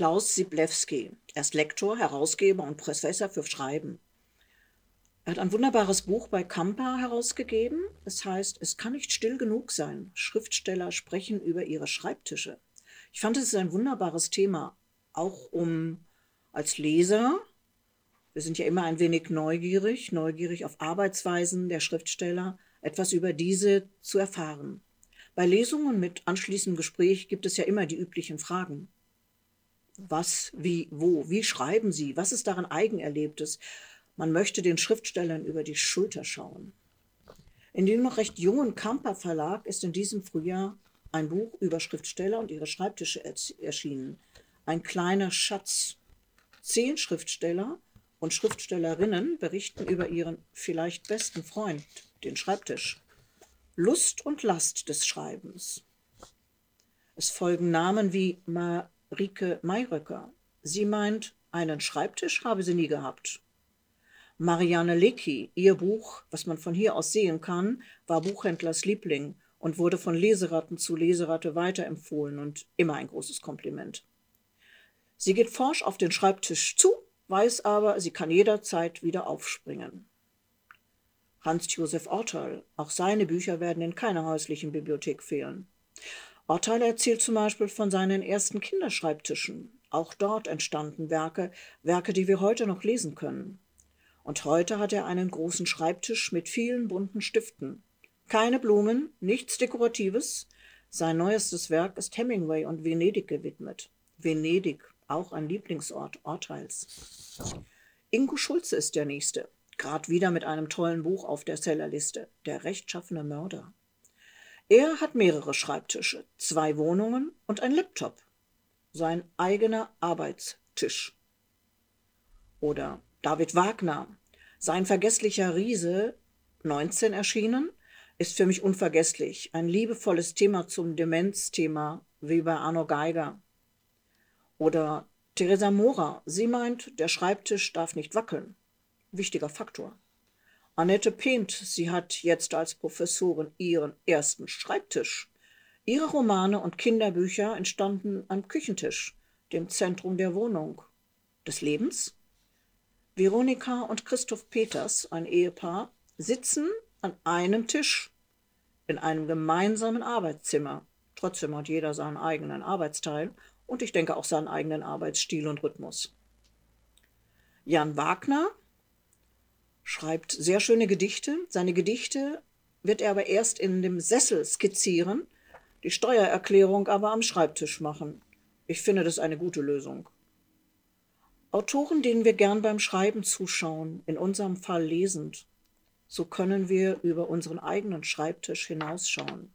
Klaus Siblewski. Er ist Lektor, Herausgeber und Professor für Schreiben. Er hat ein wunderbares Buch bei Kampa herausgegeben. Es heißt, es kann nicht still genug sein. Schriftsteller sprechen über ihre Schreibtische. Ich fand, es ist ein wunderbares Thema, auch um als Leser, wir sind ja immer ein wenig neugierig, neugierig auf Arbeitsweisen der Schriftsteller, etwas über diese zu erfahren. Bei Lesungen mit anschließendem Gespräch gibt es ja immer die üblichen Fragen. Was, wie, wo, wie schreiben Sie? Was ist daran Eigenerlebtes? Man möchte den Schriftstellern über die Schulter schauen. In dem noch recht jungen Kamper Verlag ist in diesem Frühjahr ein Buch über Schriftsteller und ihre Schreibtische erschienen. Ein kleiner Schatz. Zehn Schriftsteller und Schriftstellerinnen berichten über ihren vielleicht besten Freund, den Schreibtisch. Lust und Last des Schreibens. Es folgen Namen wie Marike Mayröcker. Sie meint, einen Schreibtisch habe sie nie gehabt. Marianne Lecki, ihr Buch, was man von hier aus sehen kann, war Buchhändlers Liebling und wurde von Leseratten zu Leseratte weiterempfohlen und immer ein großes Kompliment. Sie geht forsch auf den Schreibtisch zu, weiß aber, sie kann jederzeit wieder aufspringen. Hans-Josef Ortal, auch seine Bücher werden in keiner häuslichen Bibliothek fehlen. Ortal erzählt zum Beispiel von seinen ersten Kinderschreibtischen. Auch dort entstanden Werke, Werke, die wir heute noch lesen können. Und heute hat er einen großen Schreibtisch mit vielen bunten Stiften. Keine Blumen, nichts Dekoratives. Sein neuestes Werk ist Hemingway und Venedig gewidmet. Venedig, auch ein Lieblingsort Orteils. Ingo Schulze ist der Nächste, gerade wieder mit einem tollen Buch auf der Sellerliste, Der rechtschaffene Mörder. Er hat mehrere Schreibtische, zwei Wohnungen und ein Laptop. Sein eigener Arbeitstisch. Oder David Wagner, sein vergesslicher Riese, 19 erschienen, ist für mich unvergesslich. Ein liebevolles Thema zum Demenzthema, wie bei Arno Geiger. Oder Theresa Mora, sie meint, der Schreibtisch darf nicht wackeln. Wichtiger Faktor. Annette Pent, sie hat jetzt als Professorin ihren ersten Schreibtisch. Ihre Romane und Kinderbücher entstanden am Küchentisch, dem Zentrum der Wohnung. Des Lebens? Veronika und Christoph Peters, ein Ehepaar, sitzen an einem Tisch in einem gemeinsamen Arbeitszimmer. Trotzdem hat jeder seinen eigenen Arbeitsteil und ich denke auch seinen eigenen Arbeitsstil und Rhythmus. Jan Wagner schreibt sehr schöne Gedichte. Seine Gedichte wird er aber erst in dem Sessel skizzieren, die Steuererklärung aber am Schreibtisch machen. Ich finde das eine gute Lösung. Autoren, denen wir gern beim Schreiben zuschauen, in unserem Fall lesend, so können wir über unseren eigenen Schreibtisch hinausschauen.